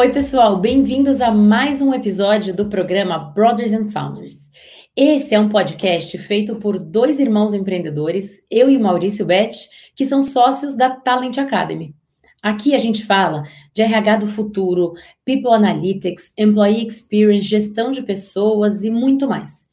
Oi, pessoal, bem-vindos a mais um episódio do programa Brothers and Founders. Esse é um podcast feito por dois irmãos empreendedores, eu e o Maurício Bet, que são sócios da Talent Academy. Aqui a gente fala de RH do futuro, People Analytics, Employee Experience, gestão de pessoas e muito mais.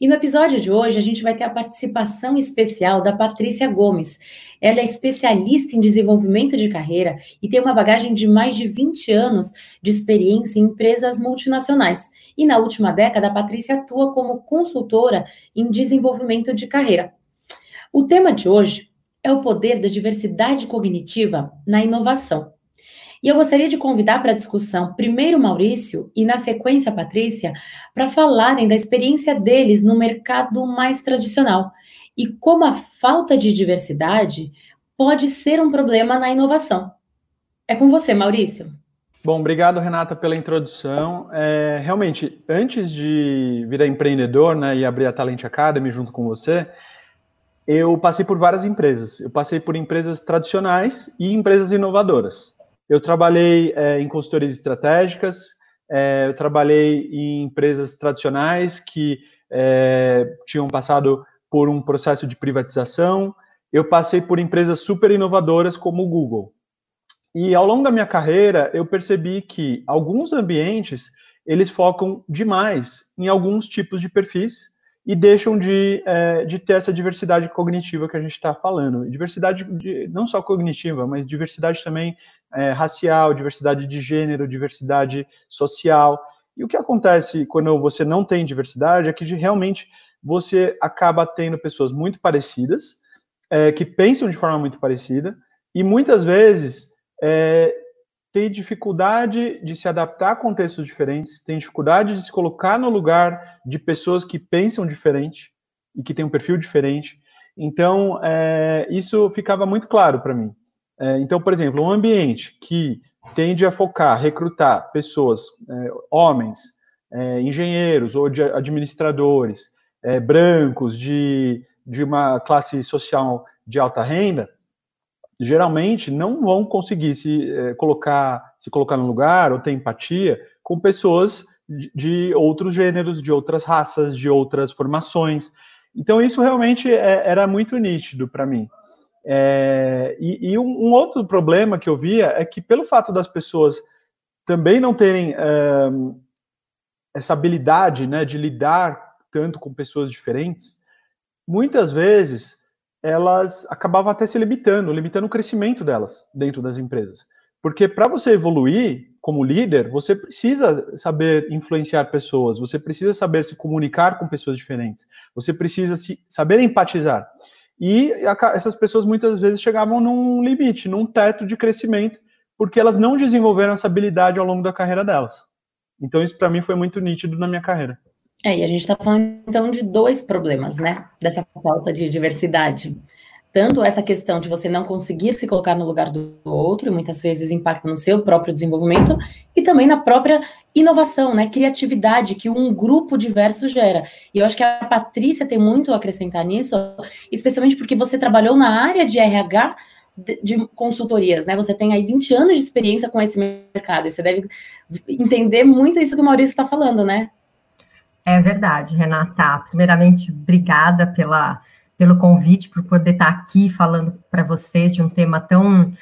E no episódio de hoje a gente vai ter a participação especial da Patrícia Gomes. Ela é especialista em desenvolvimento de carreira e tem uma bagagem de mais de 20 anos de experiência em empresas multinacionais. E na última década, a Patrícia atua como consultora em desenvolvimento de carreira. O tema de hoje é o poder da diversidade cognitiva na inovação. E eu gostaria de convidar para a discussão primeiro Maurício e, na sequência, Patrícia, para falarem da experiência deles no mercado mais tradicional e como a falta de diversidade pode ser um problema na inovação. É com você, Maurício. Bom, obrigado, Renata, pela introdução. É, realmente, antes de virar empreendedor né, e abrir a Talent Academy junto com você, eu passei por várias empresas. Eu passei por empresas tradicionais e empresas inovadoras. Eu trabalhei é, em consultorias estratégicas, é, eu trabalhei em empresas tradicionais que é, tinham passado por um processo de privatização, eu passei por empresas super inovadoras como o Google. E ao longo da minha carreira, eu percebi que alguns ambientes eles focam demais em alguns tipos de perfis e deixam de, é, de ter essa diversidade cognitiva que a gente está falando. Diversidade de, não só cognitiva, mas diversidade também é, racial, diversidade de gênero, diversidade social. E o que acontece quando você não tem diversidade é que realmente você acaba tendo pessoas muito parecidas, é, que pensam de forma muito parecida, e muitas vezes é, tem dificuldade de se adaptar a contextos diferentes, tem dificuldade de se colocar no lugar de pessoas que pensam diferente e que têm um perfil diferente. Então, é, isso ficava muito claro para mim. É, então, por exemplo, um ambiente que tende a focar, recrutar pessoas, é, homens, é, engenheiros ou de administradores, é, brancos, de, de uma classe social de alta renda, geralmente não vão conseguir se é, colocar se colocar no lugar ou ter empatia com pessoas de, de outros gêneros, de outras raças, de outras formações. Então isso realmente é, era muito nítido para mim. É, e, e um, um, outro problema que eu via é que pelo fato das pessoas também não terem é, essa habilidade né, de lidar tanto com pessoas diferentes, muitas vezes elas acabavam até se limitando, limitando o crescimento delas dentro das empresas. Porque para você evoluir como líder, você precisa saber influenciar pessoas, você precisa saber se comunicar com pessoas diferentes, você precisa se, saber empatizar. E essas pessoas muitas vezes chegavam num limite, num teto de crescimento, porque elas não desenvolveram essa habilidade ao longo da carreira delas. Então, isso para mim foi muito nítido na minha carreira. É, e a gente está falando então de dois problemas, né? Dessa falta de diversidade. Tanto essa questão de você não conseguir se colocar no lugar do outro, e muitas vezes impacta no seu próprio desenvolvimento, e também na própria inovação, né? Criatividade que um grupo diverso gera. E eu acho que a Patrícia tem muito a acrescentar nisso, especialmente porque você trabalhou na área de RH de consultorias, né? Você tem aí 20 anos de experiência com esse mercado, e você deve entender muito isso que o Maurício está falando, né? É verdade, Renata. Primeiramente, obrigada pela, pelo convite, por poder estar aqui falando para vocês de um tema tão,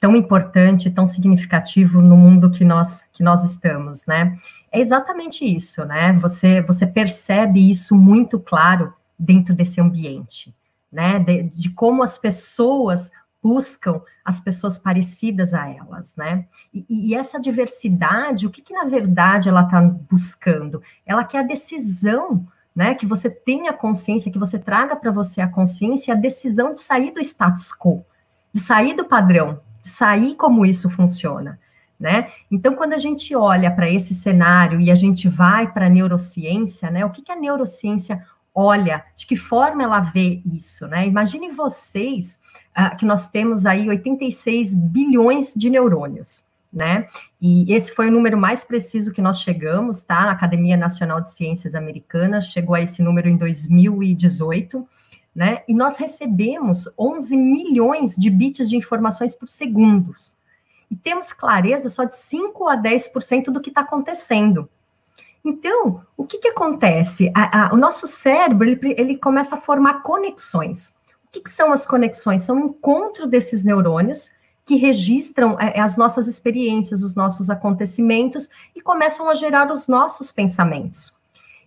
tão importante, tão significativo no mundo que nós, que nós estamos, né? É exatamente isso, né? Você, você percebe isso muito claro dentro desse ambiente, né? De, de como as pessoas buscam as pessoas parecidas a elas, né? E, e essa diversidade, o que, que na verdade ela está buscando? Ela quer a decisão, né? Que você tenha consciência, que você traga para você a consciência, a decisão de sair do status quo, de sair do padrão, de sair como isso funciona. Né? Então, quando a gente olha para esse cenário e a gente vai para a neurociência, né? O que, que a neurociência olha, de que forma ela vê isso, né? Imaginem vocês uh, que nós temos aí 86 bilhões de neurônios, né? E esse foi o número mais preciso que nós chegamos, tá? A Academia Nacional de Ciências Americana chegou a esse número em 2018, né? E nós recebemos 11 milhões de bits de informações por segundos. e temos clareza só de 5 a 10% do que está acontecendo. Então, o que, que acontece? A, a, o nosso cérebro ele, ele, começa a formar conexões. O que, que são as conexões? São encontros desses neurônios que registram é, as nossas experiências, os nossos acontecimentos e começam a gerar os nossos pensamentos.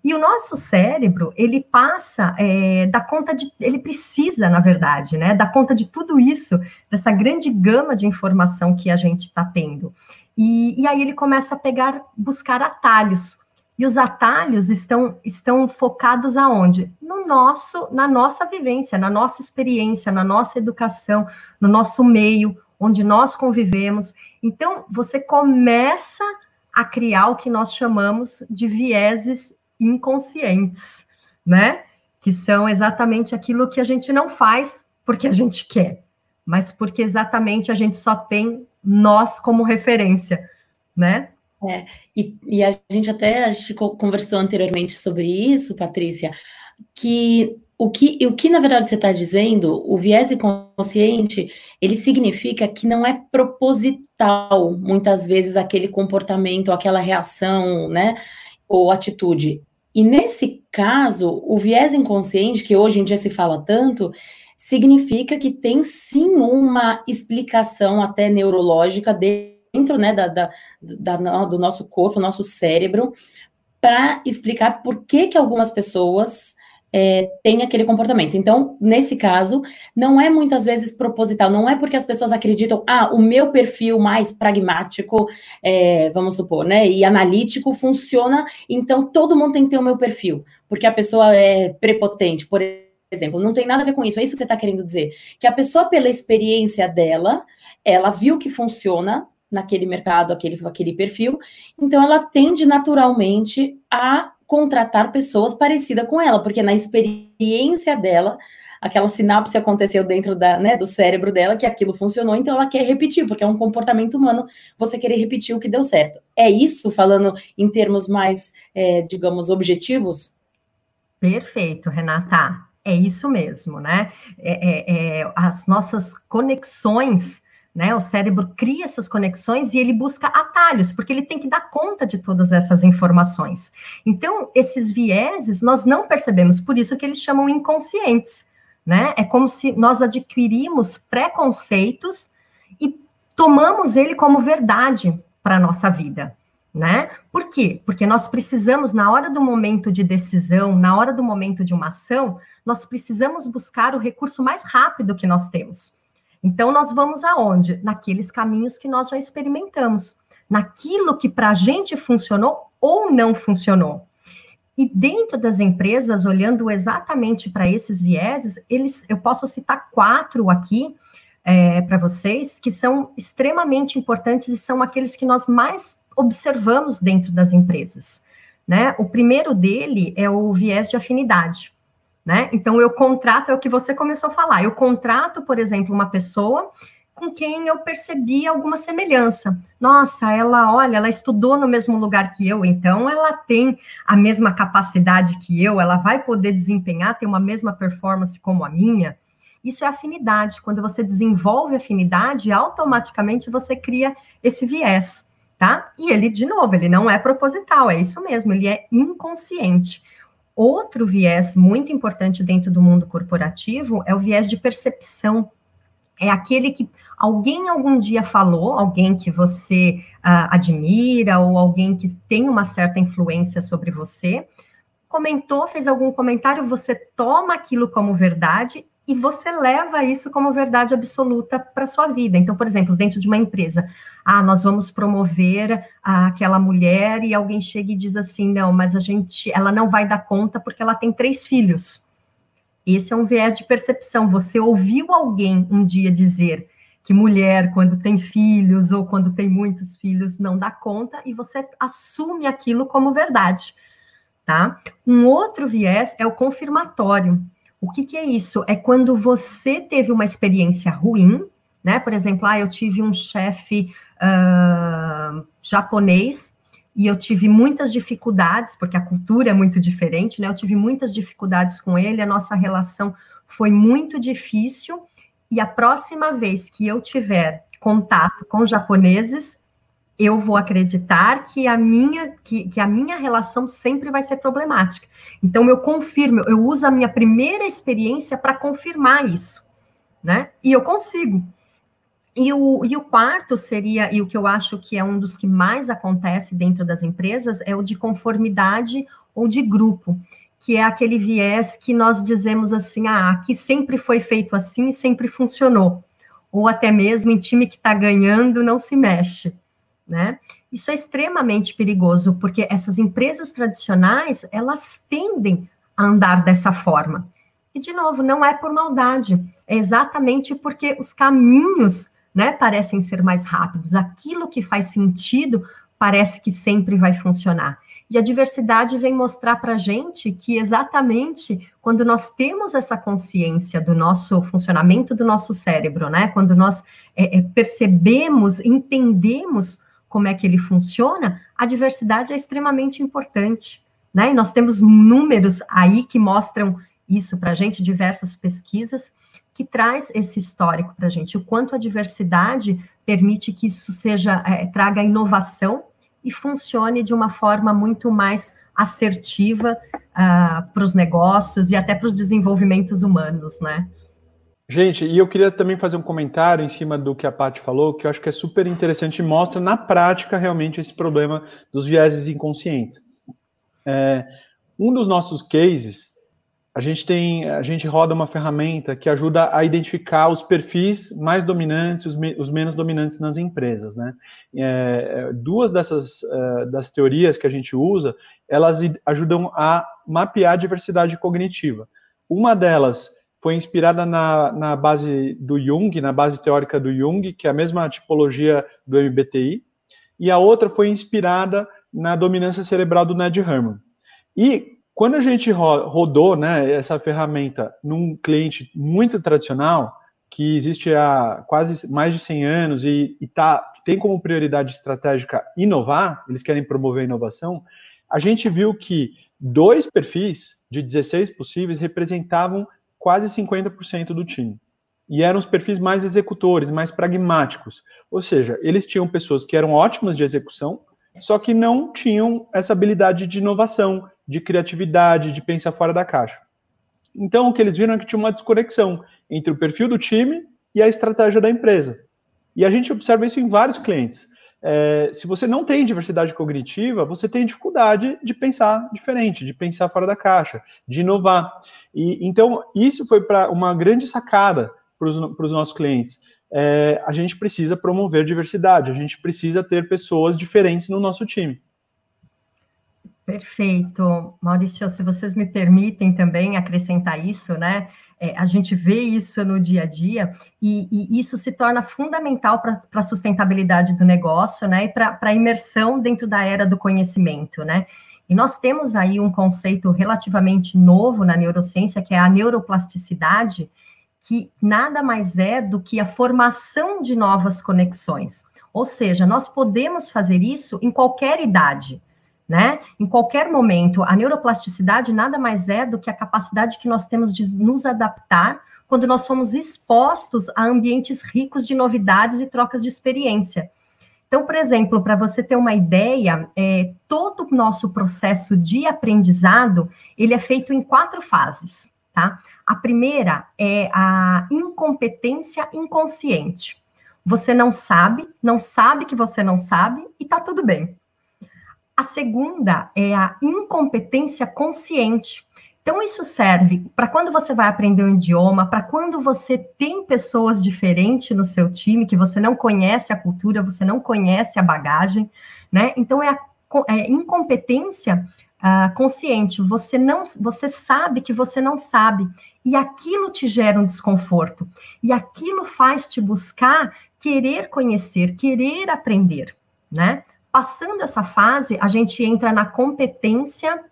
E o nosso cérebro, ele passa, é, conta de, ele precisa, na verdade, né, dar conta de tudo isso, dessa grande gama de informação que a gente está tendo. E, e aí ele começa a pegar, buscar atalhos. E os atalhos estão, estão focados aonde? No nosso, na nossa vivência, na nossa experiência, na nossa educação, no nosso meio, onde nós convivemos. Então, você começa a criar o que nós chamamos de vieses inconscientes, né? Que são exatamente aquilo que a gente não faz porque a gente quer, mas porque exatamente a gente só tem nós como referência, né? É, e, e a gente até a gente conversou anteriormente sobre isso, Patrícia, que o que, o que na verdade você está dizendo, o viés inconsciente, ele significa que não é proposital, muitas vezes, aquele comportamento, aquela reação, né, ou atitude. E nesse caso, o viés inconsciente, que hoje em dia se fala tanto, significa que tem sim uma explicação até neurológica dentro né, da, da, da do nosso corpo, nosso cérebro, para explicar por que, que algumas pessoas é, tem aquele comportamento. Então, nesse caso, não é muitas vezes proposital, não é porque as pessoas acreditam, ah, o meu perfil mais pragmático, é, vamos supor, né, e analítico funciona, então todo mundo tem que ter o meu perfil, porque a pessoa é prepotente, por exemplo, não tem nada a ver com isso, é isso que você está querendo dizer, que a pessoa, pela experiência dela, ela viu que funciona naquele mercado, aquele, aquele perfil, então ela tende naturalmente a contratar pessoas parecidas com ela, porque na experiência dela, aquela sinapse aconteceu dentro da, né, do cérebro dela, que aquilo funcionou, então ela quer repetir, porque é um comportamento humano você querer repetir o que deu certo. É isso, falando em termos mais, é, digamos, objetivos? Perfeito, Renata. É isso mesmo, né? É, é, é as nossas conexões né? O cérebro cria essas conexões e ele busca atalhos, porque ele tem que dar conta de todas essas informações. Então, esses vieses nós não percebemos, por isso que eles chamam inconscientes, né? É como se nós adquirimos preconceitos e tomamos ele como verdade para a nossa vida. Né? Por quê? Porque nós precisamos, na hora do momento de decisão, na hora do momento de uma ação, nós precisamos buscar o recurso mais rápido que nós temos. Então, nós vamos aonde? Naqueles caminhos que nós já experimentamos, naquilo que para a gente funcionou ou não funcionou. E dentro das empresas, olhando exatamente para esses vieses, eles, eu posso citar quatro aqui é, para vocês que são extremamente importantes e são aqueles que nós mais observamos dentro das empresas. Né? O primeiro dele é o viés de afinidade. Né? Então, eu contrato, é o que você começou a falar, eu contrato, por exemplo, uma pessoa com quem eu percebi alguma semelhança. Nossa, ela, olha, ela estudou no mesmo lugar que eu, então ela tem a mesma capacidade que eu, ela vai poder desempenhar, ter uma mesma performance como a minha. Isso é afinidade. Quando você desenvolve afinidade, automaticamente você cria esse viés, tá? E ele, de novo, ele não é proposital, é isso mesmo, ele é inconsciente. Outro viés muito importante dentro do mundo corporativo é o viés de percepção. É aquele que alguém algum dia falou, alguém que você uh, admira ou alguém que tem uma certa influência sobre você, comentou, fez algum comentário, você toma aquilo como verdade e você leva isso como verdade absoluta para sua vida. Então, por exemplo, dentro de uma empresa, ah, nós vamos promover aquela mulher e alguém chega e diz assim, não, mas a gente, ela não vai dar conta porque ela tem três filhos. Esse é um viés de percepção. Você ouviu alguém um dia dizer que mulher, quando tem filhos ou quando tem muitos filhos, não dá conta e você assume aquilo como verdade, tá? Um outro viés é o confirmatório. O que, que é isso? É quando você teve uma experiência ruim, né? Por exemplo, ah, eu tive um chefe uh, japonês e eu tive muitas dificuldades, porque a cultura é muito diferente, né? Eu tive muitas dificuldades com ele, a nossa relação foi muito difícil, e a próxima vez que eu tiver contato com japoneses, eu vou acreditar que a minha que, que, a minha relação sempre vai ser problemática. Então eu confirmo, eu uso a minha primeira experiência para confirmar isso, né? E eu consigo. E o, e o quarto seria, e o que eu acho que é um dos que mais acontece dentro das empresas, é o de conformidade ou de grupo, que é aquele viés que nós dizemos assim, ah, aqui sempre foi feito assim e sempre funcionou. Ou até mesmo em time que está ganhando não se mexe né? Isso é extremamente perigoso, porque essas empresas tradicionais, elas tendem a andar dessa forma. E, de novo, não é por maldade, é exatamente porque os caminhos, né, parecem ser mais rápidos. Aquilo que faz sentido parece que sempre vai funcionar. E a diversidade vem mostrar para a gente que exatamente quando nós temos essa consciência do nosso funcionamento do nosso cérebro, né? Quando nós é, é, percebemos, entendemos como é que ele funciona, a diversidade é extremamente importante. Né? E nós temos números aí que mostram isso para a gente, diversas pesquisas, que traz esse histórico para a gente, o quanto a diversidade permite que isso seja, é, traga inovação e funcione de uma forma muito mais assertiva uh, para os negócios e até para os desenvolvimentos humanos, né? Gente, e eu queria também fazer um comentário em cima do que a Paty falou, que eu acho que é super interessante e mostra na prática realmente esse problema dos vieses inconscientes. É, um dos nossos cases, a gente tem, a gente roda uma ferramenta que ajuda a identificar os perfis mais dominantes, os, me, os menos dominantes nas empresas, né? É, duas dessas é, das teorias que a gente usa, elas ajudam a mapear a diversidade cognitiva. Uma delas foi inspirada na, na base do Jung, na base teórica do Jung, que é a mesma tipologia do MBTI, e a outra foi inspirada na dominância cerebral do Ned Herman. E quando a gente rodou né, essa ferramenta num cliente muito tradicional, que existe há quase mais de 100 anos e, e tá, tem como prioridade estratégica inovar, eles querem promover a inovação, a gente viu que dois perfis de 16 possíveis representavam quase 50% do time. E eram os perfis mais executores, mais pragmáticos. Ou seja, eles tinham pessoas que eram ótimas de execução, só que não tinham essa habilidade de inovação, de criatividade, de pensar fora da caixa. Então, o que eles viram é que tinha uma desconexão entre o perfil do time e a estratégia da empresa. E a gente observa isso em vários clientes. É, se você não tem diversidade cognitiva, você tem dificuldade de pensar diferente, de pensar fora da caixa, de inovar. E, então, isso foi para uma grande sacada para os nossos clientes. É, a gente precisa promover diversidade, a gente precisa ter pessoas diferentes no nosso time. Perfeito. Maurício, se vocês me permitem também acrescentar isso, né? É, a gente vê isso no dia a dia e, e isso se torna fundamental para a sustentabilidade do negócio, né? E para a imersão dentro da era do conhecimento, né? E nós temos aí um conceito relativamente novo na neurociência, que é a neuroplasticidade, que nada mais é do que a formação de novas conexões. Ou seja, nós podemos fazer isso em qualquer idade, né? Em qualquer momento. A neuroplasticidade nada mais é do que a capacidade que nós temos de nos adaptar quando nós somos expostos a ambientes ricos de novidades e trocas de experiência. Então, por exemplo, para você ter uma ideia, é, todo o nosso processo de aprendizado, ele é feito em quatro fases, tá? A primeira é a incompetência inconsciente. Você não sabe, não sabe que você não sabe e tá tudo bem. A segunda é a incompetência consciente. Então, isso serve para quando você vai aprender um idioma, para quando você tem pessoas diferentes no seu time, que você não conhece a cultura, você não conhece a bagagem, né? Então, é a é, incompetência uh, consciente. Você não, você sabe que você não sabe, e aquilo te gera um desconforto, e aquilo faz te buscar querer conhecer, querer aprender, né? Passando essa fase, a gente entra na competência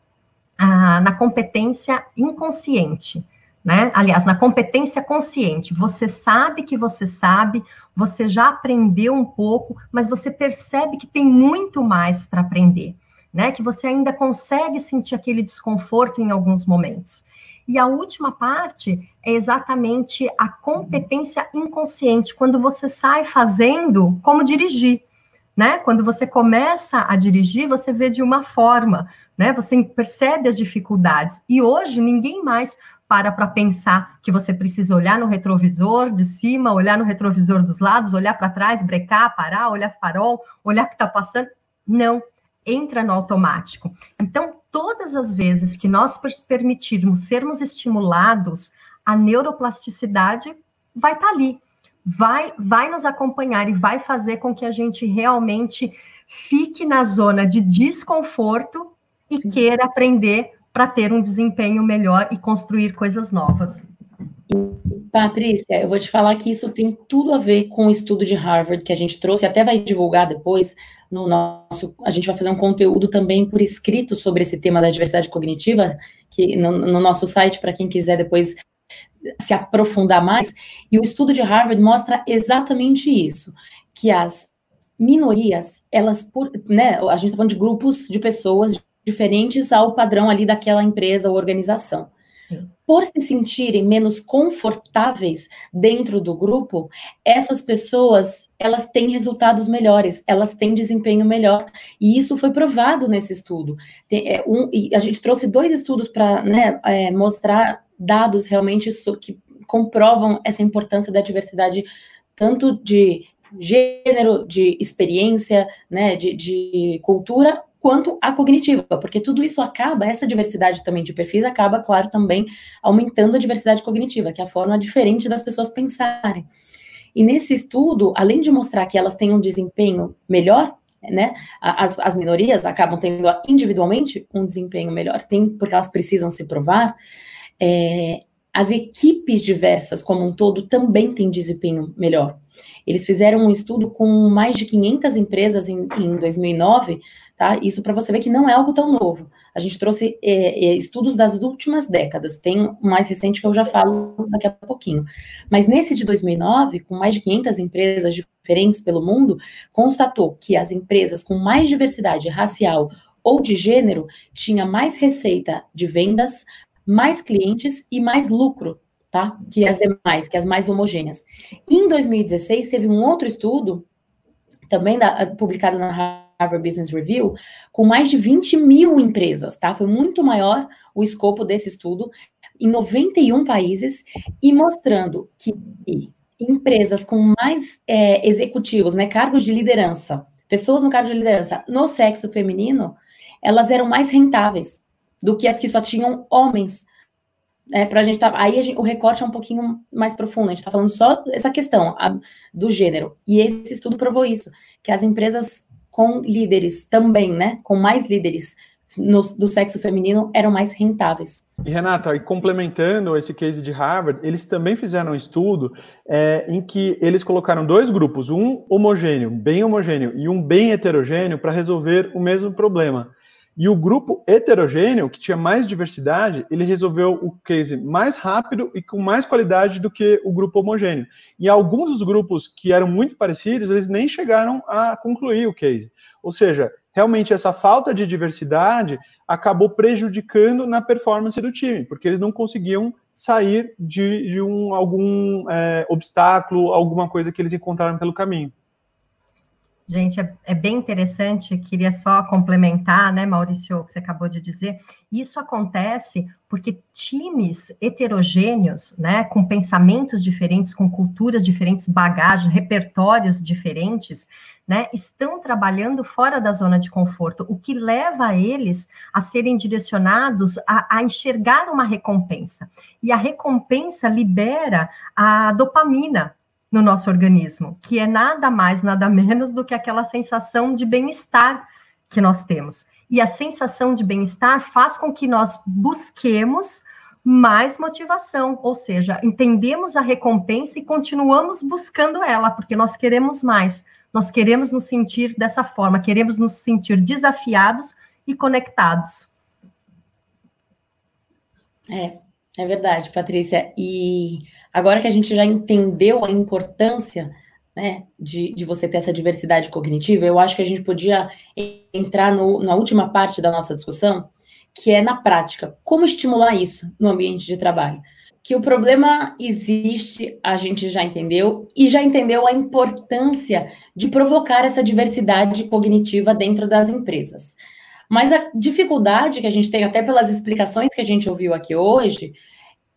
ah, na competência inconsciente, né? Aliás, na competência consciente. Você sabe que você sabe, você já aprendeu um pouco, mas você percebe que tem muito mais para aprender, né? Que você ainda consegue sentir aquele desconforto em alguns momentos. E a última parte é exatamente a competência inconsciente, quando você sai fazendo como dirigir. Né? Quando você começa a dirigir, você vê de uma forma, né? Você percebe as dificuldades. E hoje ninguém mais para para pensar que você precisa olhar no retrovisor de cima, olhar no retrovisor dos lados, olhar para trás, brecar, parar, olhar farol, olhar o que está passando. Não, entra no automático. Então, todas as vezes que nós permitirmos sermos estimulados, a neuroplasticidade vai estar tá ali, vai, vai nos acompanhar e vai fazer com que a gente realmente fique na zona de desconforto e Sim. queira aprender para ter um desempenho melhor e construir coisas novas. Patrícia, eu vou te falar que isso tem tudo a ver com o estudo de Harvard que a gente trouxe, até vai divulgar depois no nosso. A gente vai fazer um conteúdo também por escrito sobre esse tema da diversidade cognitiva, que no, no nosso site, para quem quiser depois se aprofundar mais. E o estudo de Harvard mostra exatamente isso: que as minorias, elas, por, né, a gente está falando de grupos de pessoas diferentes ao padrão ali daquela empresa ou organização por se sentirem menos confortáveis dentro do grupo, essas pessoas elas têm resultados melhores, elas têm desempenho melhor, e isso foi provado nesse estudo. Tem, é, um, a gente trouxe dois estudos para né, é, mostrar dados realmente que comprovam essa importância da diversidade, tanto de gênero, de experiência, né, de, de cultura, quanto a cognitiva, porque tudo isso acaba, essa diversidade também de perfis acaba, claro, também aumentando a diversidade cognitiva, que é a forma diferente das pessoas pensarem. E nesse estudo, além de mostrar que elas têm um desempenho melhor, né, as, as minorias acabam tendo individualmente um desempenho melhor, tem, porque elas precisam se provar, é, as equipes diversas como um todo também têm desempenho melhor. Eles fizeram um estudo com mais de 500 empresas em, em 2009, tá? Isso para você ver que não é algo tão novo. A gente trouxe é, é, estudos das últimas décadas, tem um mais recente que eu já falo daqui a pouquinho. Mas nesse de 2009, com mais de 500 empresas diferentes pelo mundo, constatou que as empresas com mais diversidade racial ou de gênero tinha mais receita de vendas, mais clientes e mais lucro, tá? Que as demais, que as mais homogêneas. Em 2016 teve um outro estudo também da, publicado na Harvard Business Review, com mais de 20 mil empresas, tá? Foi muito maior o escopo desse estudo, em 91 países, e mostrando que empresas com mais é, executivos, né, cargos de liderança, pessoas no cargo de liderança no sexo feminino, elas eram mais rentáveis do que as que só tinham homens. É, para a gente tá, aí gente, o recorte é um pouquinho mais profundo. A gente está falando só essa questão a, do gênero. E esse estudo provou isso, que as empresas com líderes também, né? Com mais líderes no, do sexo feminino eram mais rentáveis. E Renata, e complementando esse case de Harvard, eles também fizeram um estudo é, em que eles colocaram dois grupos, um homogêneo, bem homogêneo, e um bem heterogêneo, para resolver o mesmo problema. E o grupo heterogêneo, que tinha mais diversidade, ele resolveu o case mais rápido e com mais qualidade do que o grupo homogêneo. E alguns dos grupos que eram muito parecidos, eles nem chegaram a concluir o case. Ou seja, realmente essa falta de diversidade acabou prejudicando na performance do time, porque eles não conseguiam sair de, de um, algum é, obstáculo, alguma coisa que eles encontraram pelo caminho. Gente, é, é, bem interessante, queria só complementar, né, Maurício, o que você acabou de dizer. Isso acontece porque times heterogêneos, né, com pensamentos diferentes, com culturas diferentes, bagagens, repertórios diferentes, né, estão trabalhando fora da zona de conforto, o que leva eles a serem direcionados a, a enxergar uma recompensa. E a recompensa libera a dopamina, no nosso organismo, que é nada mais, nada menos do que aquela sensação de bem-estar que nós temos. E a sensação de bem-estar faz com que nós busquemos mais motivação, ou seja, entendemos a recompensa e continuamos buscando ela, porque nós queremos mais, nós queremos nos sentir dessa forma, queremos nos sentir desafiados e conectados. É, é verdade, Patrícia. E Agora que a gente já entendeu a importância né, de, de você ter essa diversidade cognitiva, eu acho que a gente podia entrar no, na última parte da nossa discussão, que é na prática. Como estimular isso no ambiente de trabalho? Que o problema existe, a gente já entendeu, e já entendeu a importância de provocar essa diversidade cognitiva dentro das empresas. Mas a dificuldade que a gente tem, até pelas explicações que a gente ouviu aqui hoje,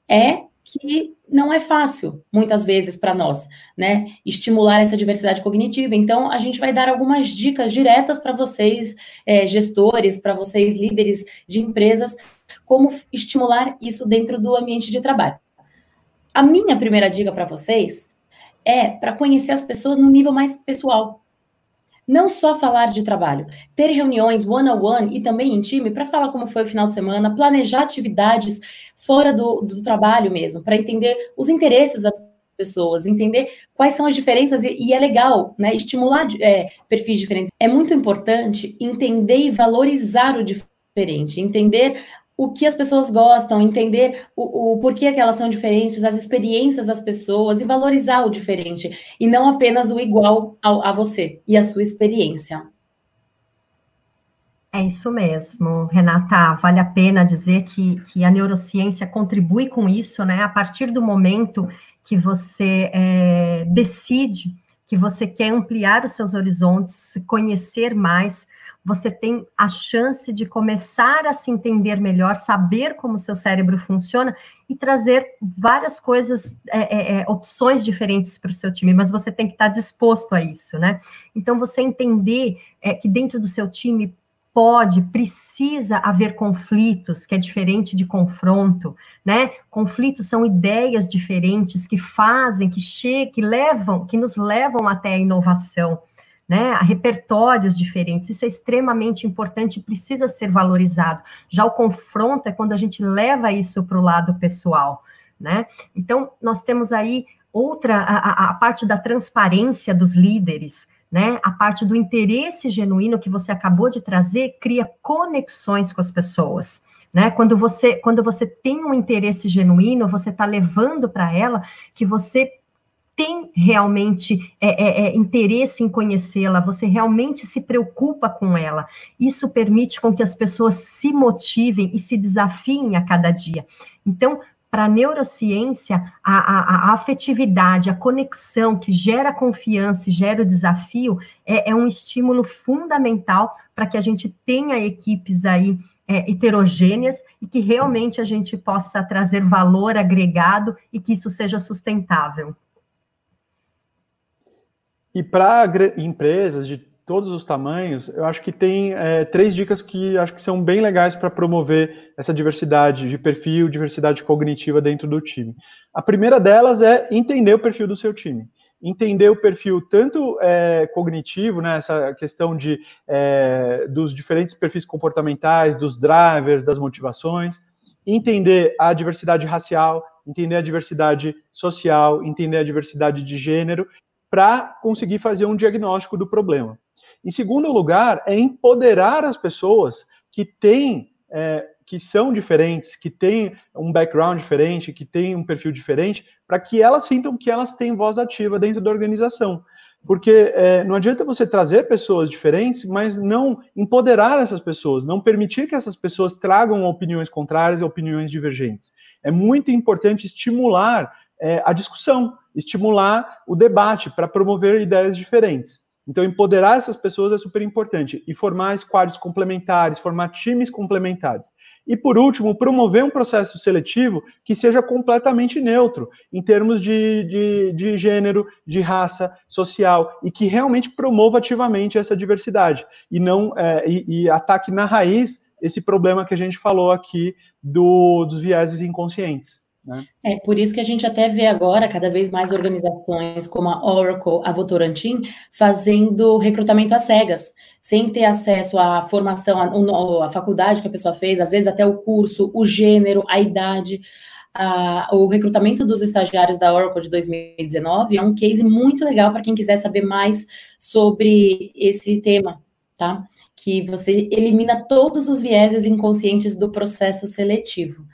é que não é fácil, muitas vezes, para nós, né? Estimular essa diversidade cognitiva. Então, a gente vai dar algumas dicas diretas para vocês, é, gestores, para vocês, líderes de empresas, como estimular isso dentro do ambiente de trabalho. A minha primeira dica para vocês é para conhecer as pessoas no nível mais pessoal. Não só falar de trabalho, ter reuniões one-on-one -on -one e também em time para falar como foi o final de semana, planejar atividades fora do, do trabalho mesmo, para entender os interesses das pessoas, entender quais são as diferenças, e, e é legal, né? Estimular é, perfis diferentes. É muito importante entender e valorizar o diferente, entender o que as pessoas gostam, entender o, o porquê que elas são diferentes, as experiências das pessoas e valorizar o diferente, e não apenas o igual ao, a você e a sua experiência. É isso mesmo, Renata. Vale a pena dizer que, que a neurociência contribui com isso, né? A partir do momento que você é, decide que você quer ampliar os seus horizontes, conhecer mais, você tem a chance de começar a se entender melhor, saber como o seu cérebro funciona e trazer várias coisas, é, é, é opções diferentes para o seu time, mas você tem que estar disposto a isso, né? Então, você entender é, que dentro do seu time pode, precisa haver conflitos, que é diferente de confronto, né? Conflitos são ideias diferentes que fazem, que chegam, que levam, que nos levam até a inovação né, a repertórios diferentes. Isso é extremamente importante e precisa ser valorizado. Já o confronto é quando a gente leva isso para o lado pessoal, né? Então, nós temos aí outra, a, a parte da transparência dos líderes, né? A parte do interesse genuíno que você acabou de trazer cria conexões com as pessoas. Né? Quando você quando você tem um interesse genuíno, você está levando para ela que você tem realmente é, é, é, interesse em conhecê-la, você realmente se preocupa com ela. Isso permite com que as pessoas se motivem e se desafiem a cada dia. Então, para a neurociência, a, afetividade, a conexão que gera confiança e gera o desafio é, é um estímulo fundamental para que a gente tenha equipes aí é, heterogêneas e que realmente a gente possa trazer valor agregado e que isso seja sustentável. E para empresas de todos os tamanhos, eu acho que tem é, três dicas que acho que são bem legais para promover essa diversidade de perfil, diversidade cognitiva dentro do time. A primeira delas é entender o perfil do seu time. Entender o perfil tanto é, cognitivo, né, essa questão de, é, dos diferentes perfis comportamentais, dos drivers, das motivações, entender a diversidade racial, entender a diversidade social, entender a diversidade de gênero para conseguir fazer um diagnóstico do problema. Em segundo lugar, é empoderar as pessoas que têm, é, que são diferentes, que têm um background diferente, que têm um perfil diferente, para que elas sintam que elas têm voz ativa dentro da organização. Porque é, não adianta você trazer pessoas diferentes, mas não empoderar essas pessoas, não permitir que essas pessoas tragam opiniões contrárias, opiniões divergentes. É muito importante estimular é, a discussão, estimular o debate para promover ideias diferentes. Então, empoderar essas pessoas é super importante e formar squads complementares, formar times complementares. E, por último, promover um processo seletivo que seja completamente neutro em termos de, de, de gênero, de raça, social e que realmente promova ativamente essa diversidade e não é, e, e ataque na raiz esse problema que a gente falou aqui do, dos vieses inconscientes. Né? É por isso que a gente até vê agora cada vez mais organizações como a Oracle, a Votorantim, fazendo recrutamento às cegas, sem ter acesso à formação, à, à faculdade que a pessoa fez, às vezes até o curso, o gênero, a idade. A, o recrutamento dos estagiários da Oracle de 2019 é um case muito legal para quem quiser saber mais sobre esse tema, tá? Que você elimina todos os vieses inconscientes do processo seletivo.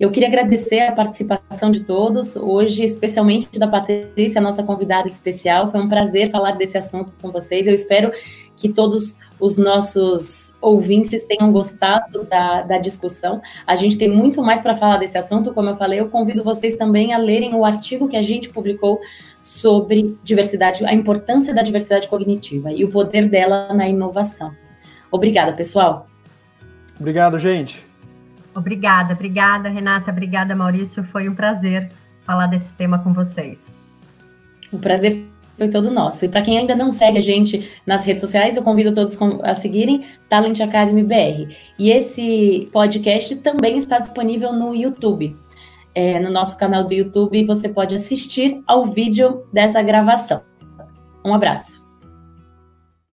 Eu queria agradecer a participação de todos, hoje, especialmente da Patrícia, nossa convidada especial. Foi um prazer falar desse assunto com vocês. Eu espero que todos os nossos ouvintes tenham gostado da, da discussão. A gente tem muito mais para falar desse assunto. Como eu falei, eu convido vocês também a lerem o artigo que a gente publicou sobre diversidade, a importância da diversidade cognitiva e o poder dela na inovação. Obrigada, pessoal. Obrigado, gente. Obrigada, obrigada, Renata, obrigada, Maurício. Foi um prazer falar desse tema com vocês. O prazer foi todo nosso. E para quem ainda não segue a gente nas redes sociais, eu convido todos a seguirem Talent Academy BR. E esse podcast também está disponível no YouTube. É, no nosso canal do YouTube, você pode assistir ao vídeo dessa gravação. Um abraço.